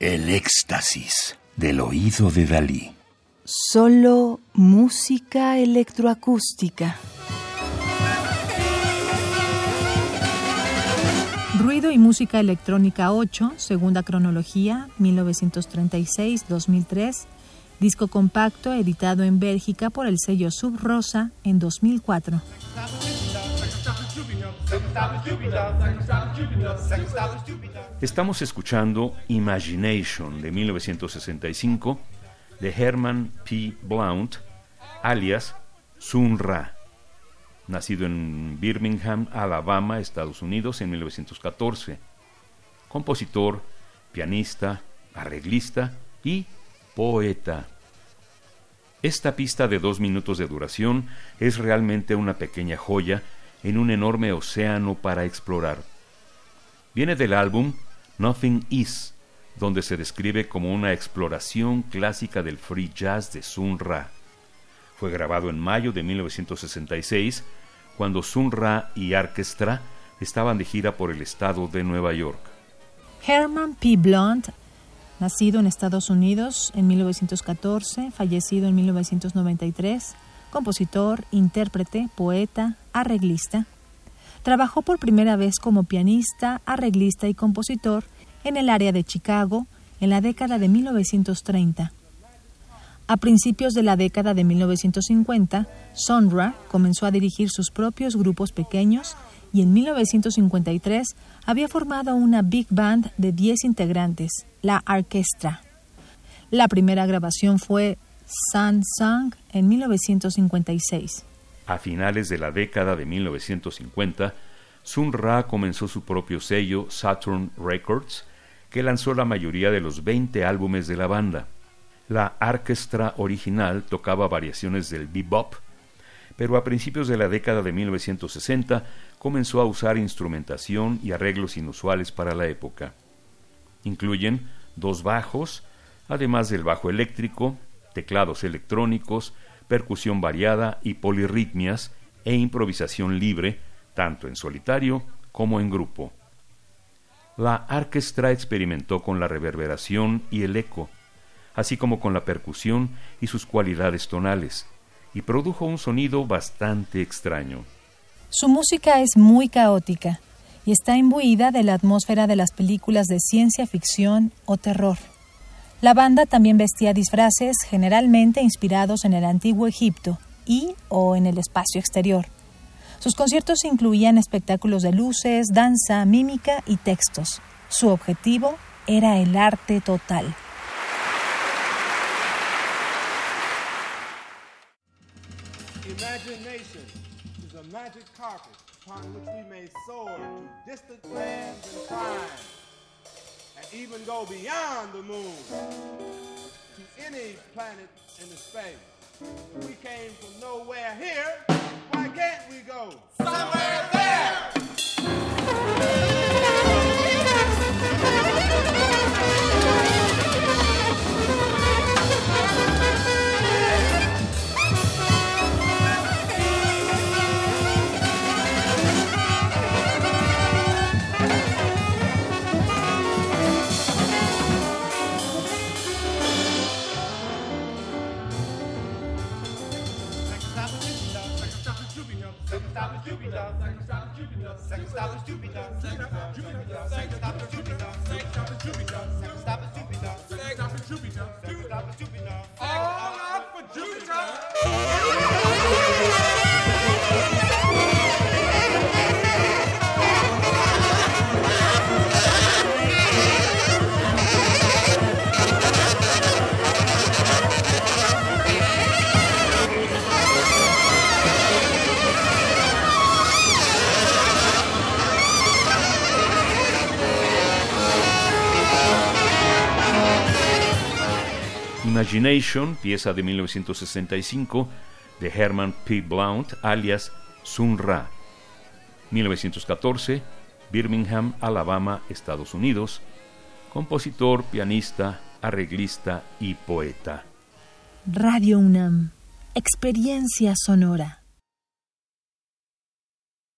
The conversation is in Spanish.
El éxtasis del oído de Dalí. Solo música electroacústica. Ruido y música electrónica 8, segunda cronología, 1936-2003, disco compacto editado en Bélgica por el sello Sub Rosa en 2004. Estamos escuchando Imagination de 1965 de Herman P. Blount, alias Sun Ra, nacido en Birmingham, Alabama, Estados Unidos en 1914. Compositor, pianista, arreglista y poeta. Esta pista de dos minutos de duración es realmente una pequeña joya en un enorme océano para explorar. Viene del álbum Nothing Is, donde se describe como una exploración clásica del free jazz de Sun Ra. Fue grabado en mayo de 1966, cuando Sun Ra y Orchestra estaban de gira por el estado de Nueva York. Herman P. Blunt, nacido en Estados Unidos en 1914, fallecido en 1993, compositor, intérprete, poeta, arreglista, Trabajó por primera vez como pianista, arreglista y compositor en el área de Chicago en la década de 1930. A principios de la década de 1950, Sonra comenzó a dirigir sus propios grupos pequeños y en 1953 había formado una big band de 10 integrantes, la Orquestra. La primera grabación fue Sun Song en 1956. A finales de la década de 1950, Sun Ra comenzó su propio sello Saturn Records, que lanzó la mayoría de los 20 álbumes de la banda. La orquesta original tocaba variaciones del bebop, pero a principios de la década de 1960 comenzó a usar instrumentación y arreglos inusuales para la época. Incluyen dos bajos, además del bajo eléctrico, teclados electrónicos, percusión variada y polirritmias e improvisación libre, tanto en solitario como en grupo. La orquesta experimentó con la reverberación y el eco, así como con la percusión y sus cualidades tonales, y produjo un sonido bastante extraño. Su música es muy caótica y está imbuida de la atmósfera de las películas de ciencia ficción o terror. La banda también vestía disfraces generalmente inspirados en el antiguo Egipto y o en el espacio exterior. Sus conciertos incluían espectáculos de luces, danza, mímica y textos. Su objetivo era el arte total. Imagination is a magic carpet upon which we may soar to distant lands and climes. Even go beyond the moon to any planet in the space. We came from nowhere stop the Jupiter. Second stop the Jupiter. Second stop the Jupiter. Second stop the Jupiter. Imagination, pieza de 1965 de Herman P. Blount, alias Sun Ra. 1914, Birmingham, Alabama, Estados Unidos. Compositor, pianista, arreglista y poeta. Radio UNAM, experiencia sonora.